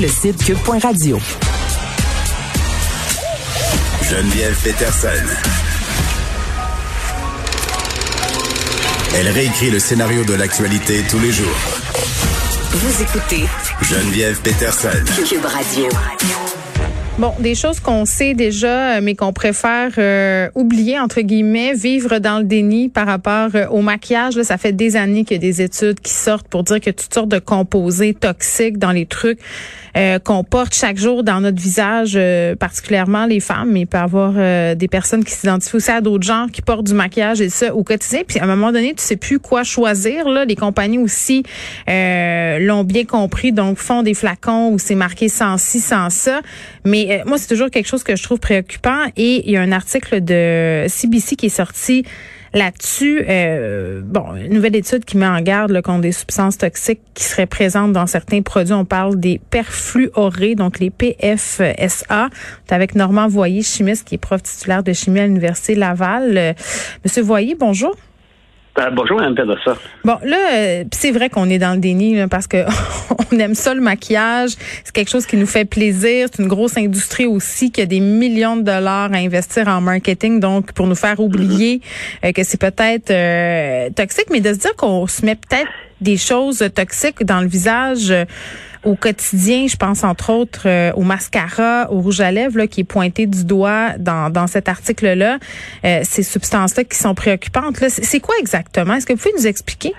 Le site cube.radio. Geneviève Peterson. Elle réécrit le scénario de l'actualité tous les jours. Vous écoutez Geneviève Peterson. Cube Radio. Bon, des choses qu'on sait déjà, euh, mais qu'on préfère euh, oublier, entre guillemets, vivre dans le déni par rapport euh, au maquillage. Là, ça fait des années qu'il y a des études qui sortent pour dire que toutes sortes de composés toxiques dans les trucs qu'on porte chaque jour dans notre visage, particulièrement les femmes, mais il peut y avoir des personnes qui s'identifient aussi à d'autres gens qui portent du maquillage et ça au quotidien. Puis à un moment donné, tu sais plus quoi choisir. Là, les compagnies aussi l'ont bien compris, donc font des flacons où c'est marqué sans ci, sans ça. Mais euh, moi, c'est toujours quelque chose que je trouve préoccupant. Et il y a un article de CBC qui est sorti là-dessus. Euh, bon, une nouvelle étude qui met en garde le contre des substances toxiques qui seraient présentes dans certains produits. On parle des perfluorés, donc les PFSA. Avec Normand Voyer, chimiste, qui est prof titulaire de chimie à l'Université Laval. Euh, Monsieur Voyer, bonjour. Euh, bonjour, Mme ça. Bon, là, euh, c'est vrai qu'on est dans le déni parce que on aime ça le maquillage. C'est quelque chose qui nous fait plaisir. C'est une grosse industrie aussi qui a des millions de dollars à investir en marketing, donc pour nous faire oublier euh, que c'est peut-être toxique, mais de se dire qu'on se met peut-être des choses toxiques dans le visage au quotidien. Je pense entre autres euh, au mascara, au rouge à lèvres là, qui est pointé du doigt dans, dans cet article-là. Euh, ces substances-là qui sont préoccupantes. C'est quoi exactement? Est-ce que vous pouvez nous expliquer?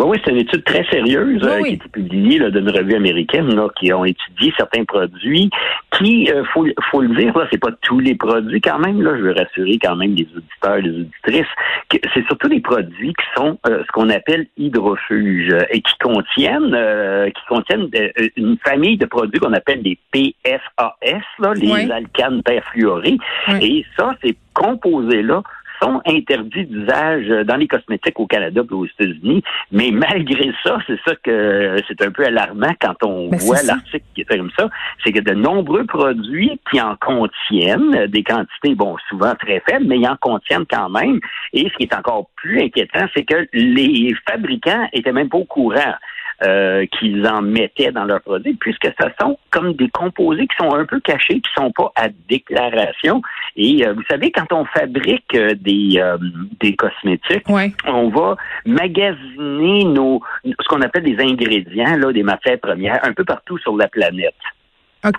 Oui, oui, c'est une étude très sérieuse euh, qui a été publiée là, d'une revue américaine là, qui ont étudié certains produits qui, euh, faut, faut le dire, là, c'est pas tous les produits quand même. Là, je veux rassurer quand même les auditeurs, les auditrices, que c'est surtout des produits qui sont euh, ce qu'on appelle hydrofuges et qui contiennent, qui contiennent une famille de produits qu'on appelle des PFAS, là, les alcanes perfluorés. Et ça, ces composés-là sont interdits d'usage dans les cosmétiques au Canada et aux États-Unis. Mais malgré ça, c'est ça que c'est un peu alarmant quand on ben, voit l'article qui est comme ça, c'est que de nombreux produits qui en contiennent des quantités, bon, souvent très faibles, mais ils en contiennent quand même. Et ce qui est encore plus inquiétant, c'est que les fabricants étaient même pas au courant. Euh, qu'ils en mettaient dans leurs produits, puisque ce sont comme des composés qui sont un peu cachés, qui sont pas à déclaration. Et euh, vous savez, quand on fabrique euh, des, des cosmétiques, on va magasiner nos ce qu'on appelle des ingrédients, là, des matières premières, un peu partout sur la planète.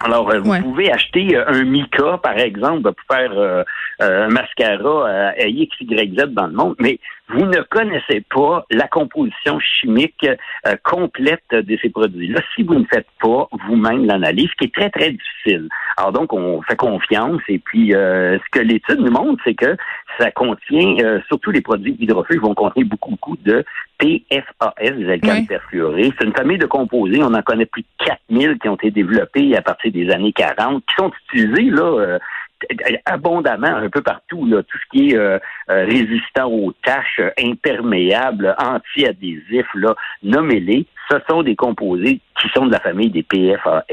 Alors, vous pouvez acheter un mica, par exemple, pour faire un mascara à X, Y, Z dans le monde, mais vous ne connaissez pas la composition chimique euh, complète de ces produits-là si vous ne faites pas vous-même l'analyse, qui est très, très difficile. Alors donc, on fait confiance et puis euh, ce que l'étude nous montre, c'est que ça contient, euh, surtout les produits hydrophiles vont contenir beaucoup, beaucoup de PFAS, des alcanes perfluorés. C'est une famille de composés, on en connaît plus de 4000 qui ont été développés à partir des années 40, qui sont utilisés là abondamment un peu partout, là, tout ce qui est euh, euh, résistant aux taches, euh, imperméable, anti-adhésif, nommez-les, ce sont des composés qui sont de la famille des PFAS.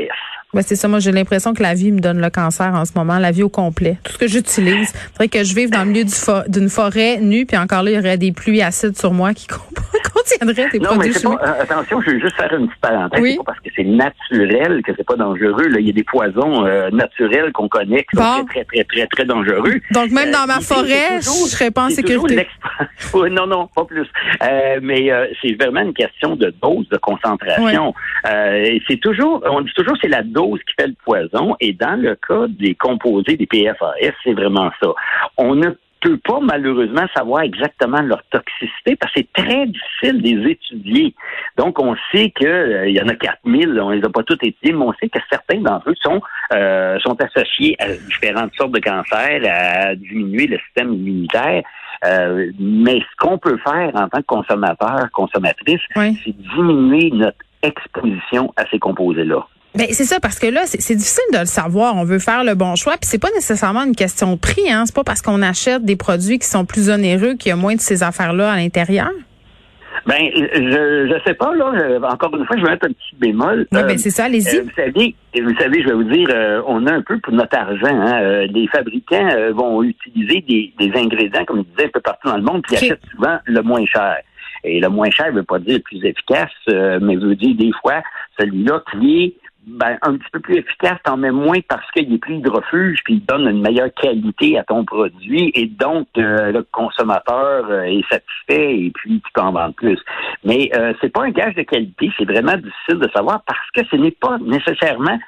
Ben c'est ça, moi j'ai l'impression que la vie me donne le cancer en ce moment, la vie au complet. Tout ce que j'utilise, faudrait que je vive dans le milieu d'une forêt nue, puis encore là, il y aurait des pluies acides sur moi qui contiendraient des produits chimiques. Pas, attention, je veux juste faire une petite parenthèse, oui. pas parce que c'est naturel que c'est pas dangereux. Là. Il y a des poisons naturels qu'on connaît qui sont très, très, très, très, dangereux. Donc même dans ma forêt, je serais pas en sécurité. non, non, pas plus. Euh, mais euh, c'est vraiment une question de dose, de concentration. Euh, c'est toujours, on dit toujours, c'est la dose qui fait le poison. Et dans le cas des composés des PFAS, c'est vraiment ça. On ne peut pas malheureusement savoir exactement leur toxicité parce que c'est très difficile de les étudier. Donc, on sait qu'il euh, y en a 4000, on les a pas tous étudiés, mais on sait que certains d'entre eux sont, euh, sont associés à différentes sortes de cancers, à diminuer le système immunitaire. Euh, mais ce qu'on peut faire en tant que consommateur, consommatrice, c'est diminuer notre exposition à ces composés-là. Ben c'est ça parce que là c'est difficile de le savoir. On veut faire le bon choix, puis c'est pas nécessairement une question de prix. Hein. C'est pas parce qu'on achète des produits qui sont plus onéreux qu'il y a moins de ces affaires-là à l'intérieur. Ben, je je sais pas là. Encore une fois, je vais mettre un petit bémol. Oui, ben c'est ça, allez-y. Euh, vous savez, vous savez, je vais vous dire, euh, on a un peu pour notre argent. Hein, euh, les fabricants vont utiliser des, des ingrédients, comme je disais, un peu partout dans le monde, puis achètent souvent le moins cher. Et le moins cher ne veut pas dire le plus efficace, mais veut dire des fois celui-là qui est ben, un petit peu plus efficace, t'en mets moins parce qu'il est plus hydrofuge, puis il donne une meilleure qualité à ton produit, et donc euh, le consommateur euh, est satisfait, et puis tu peux en vendre plus. Mais euh, c'est pas un gage de qualité, c'est vraiment difficile de savoir parce que ce n'est pas nécessairement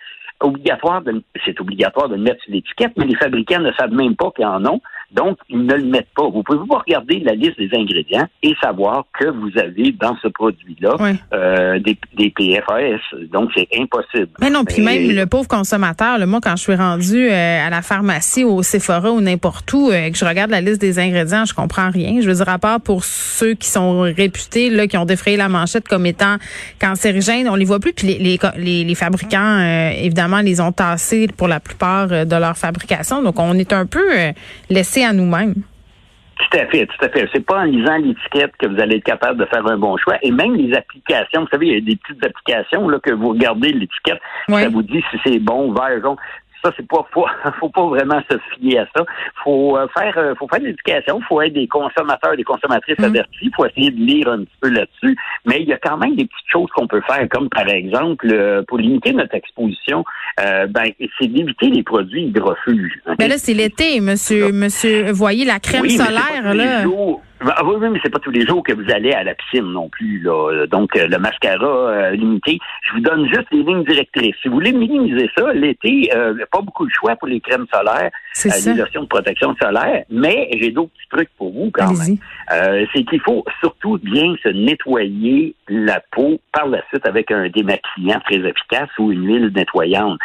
obligatoire de, c'est obligatoire de le mettre sur l'étiquette, mais les fabricants ne savent même pas qu'ils en ont. Donc, ils ne le mettent pas. Vous pouvez pas regarder la liste des ingrédients et savoir que vous avez dans ce produit-là euh, des, des, PFAS. Donc, c'est impossible. Mais non, puis même le pauvre consommateur, le moi, quand je suis rendu euh, à la pharmacie, au Sephora ou n'importe où, euh, que je regarde la liste des ingrédients, je comprends rien. Je veux dire, à part pour ceux qui sont réputés, là, qui ont défrayé la manchette comme étant cancérigènes, on les voit plus. Puis les, les, les, les fabricants, évidemment, les ont tassés pour la plupart de leur fabrication. Donc, on est un peu laissé à nous-mêmes. Tout à fait, tout à fait. C'est pas en lisant l'étiquette que vous allez être capable de faire un bon choix. Et même les applications, vous savez, il y a des petites applications là que vous regardez l'étiquette, ça vous dit si c'est bon, vert, jaune ça c'est pas faut, faut pas vraiment se fier à ça. Faut euh, faire euh, faut faire de l'éducation, faut être des consommateurs, des consommatrices mm. avertis, faut essayer de lire un petit peu là-dessus, mais il y a quand même des petites choses qu'on peut faire comme par exemple euh, pour limiter notre exposition, ben c'est d'éviter les produits hydrofuges. Mais là c'est l'été, monsieur monsieur voyez la crème solaire là. Ah oui, oui, mais c'est pas tous les jours que vous allez à la piscine non plus. Là. Donc, euh, le mascara euh, limité, je vous donne juste les lignes directrices. Si vous voulez minimiser ça, l'été, euh, pas beaucoup de choix pour les crèmes solaires, euh, les lotions de protection solaire, mais j'ai d'autres petits trucs pour vous quand même. c'est qu'il faut surtout bien se nettoyer la peau par la suite avec un démaquillant très efficace ou une huile nettoyante.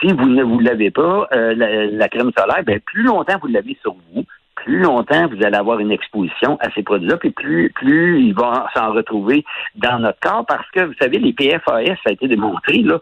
si vous ne vous l'avez pas, la, la, crème solaire, ben, plus longtemps vous l'avez sur vous, plus longtemps vous allez avoir une exposition à ces produits-là, puis plus, plus ils vont s'en retrouver dans notre corps, parce que, vous savez, les PFAS, ça a été démontré, là,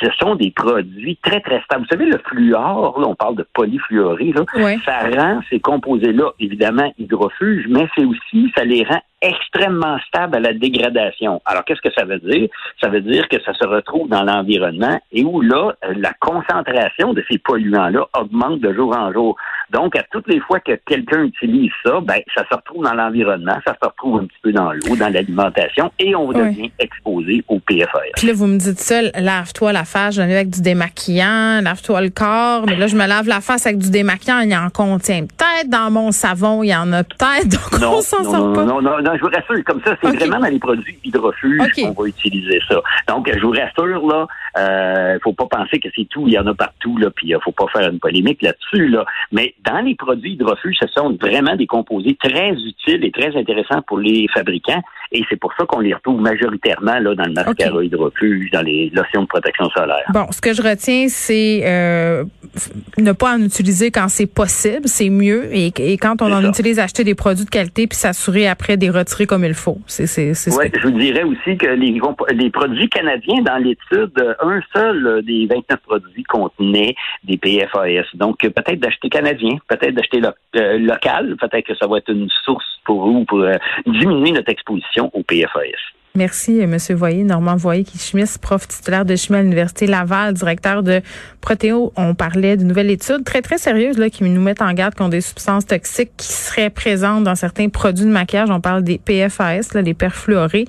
ce sont des produits très, très stables. Vous savez, le fluor, là, on parle de polyfluoré, là, ça rend ces composés-là, évidemment, hydrofuges, mais c'est aussi, ça les rend extrêmement stable à la dégradation. Alors, qu'est-ce que ça veut dire? Ça veut dire que ça se retrouve dans l'environnement et où là, la concentration de ces polluants-là augmente de jour en jour. Donc, à toutes les fois que quelqu'un utilise ça, ben, ça se retrouve dans l'environnement, ça se retrouve un petit peu dans l'eau, dans l'alimentation et on devient exposé au PFAS. Puis là, vous me dites ça, lave-toi la face, je avec du démaquillant, lave-toi le corps, mais là, je me lave la face avec du démaquillant, il y en contient peut-être dans mon savon, il y en a peut-être, donc non, on s'en sort pas. Non, non, non, je vous rassure, comme ça, c'est vraiment dans les produits hydrofuges qu'on va utiliser ça. Donc, je vous rassure, là, euh, faut pas penser que c'est tout, il y en a partout, là, puis il euh, faut pas faire une polémique là-dessus, là. Mais dans les produits hydrofuges, ce sont vraiment des composés très utiles et très intéressants pour les fabricants, et c'est pour ça qu'on les retrouve majoritairement là dans le mascara hydrofuge, dans les lotions de protection solaire. Bon, ce que je retiens, c'est euh, ne pas en utiliser quand c'est possible, c'est mieux, et, quand on en utilise, acheter des produits de qualité, puis s'assurer après des retirer comme il faut. C'est, c'est, c'est ouais, je vous dirais aussi que les, les produits canadiens, dans l'étude, un seul des 29 produits contenait des PFAS. Donc, peut-être d'acheter canadien, peut-être d'acheter euh, local, peut-être que ça va être une source pour vous pour euh, diminuer notre exposition au PFAS. Merci, euh, Monsieur Voyer, Normand Voyer, qui est prof titulaire de chimie à l'Université Laval, directeur de Protéo. On parlait d'une nouvelle étude très, très sérieuse là, qui nous met en garde contre des substances toxiques qui seraient présentes dans certains produits de maquillage. On parle des PFAS, là, les perfluorés.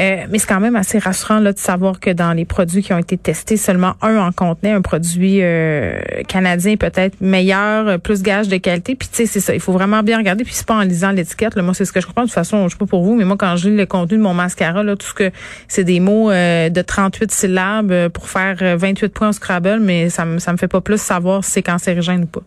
Euh, mais c'est quand même assez rassurant là, de savoir que dans les produits qui ont été testés, seulement un en contenait un produit euh, canadien peut-être meilleur, euh, plus gage de qualité. Puis tu sais, c'est ça. Il faut vraiment bien regarder. Puis c'est pas en lisant l'étiquette. Moi, c'est ce que je comprends. De toute façon, je sais pas pour vous, mais moi, quand je lis le contenu de mon mascara, là, tout ce que c'est des mots de 38 syllabes pour faire 28 points au Scrabble, mais ça me ça me fait pas plus savoir si c'est cancérigène ou pas.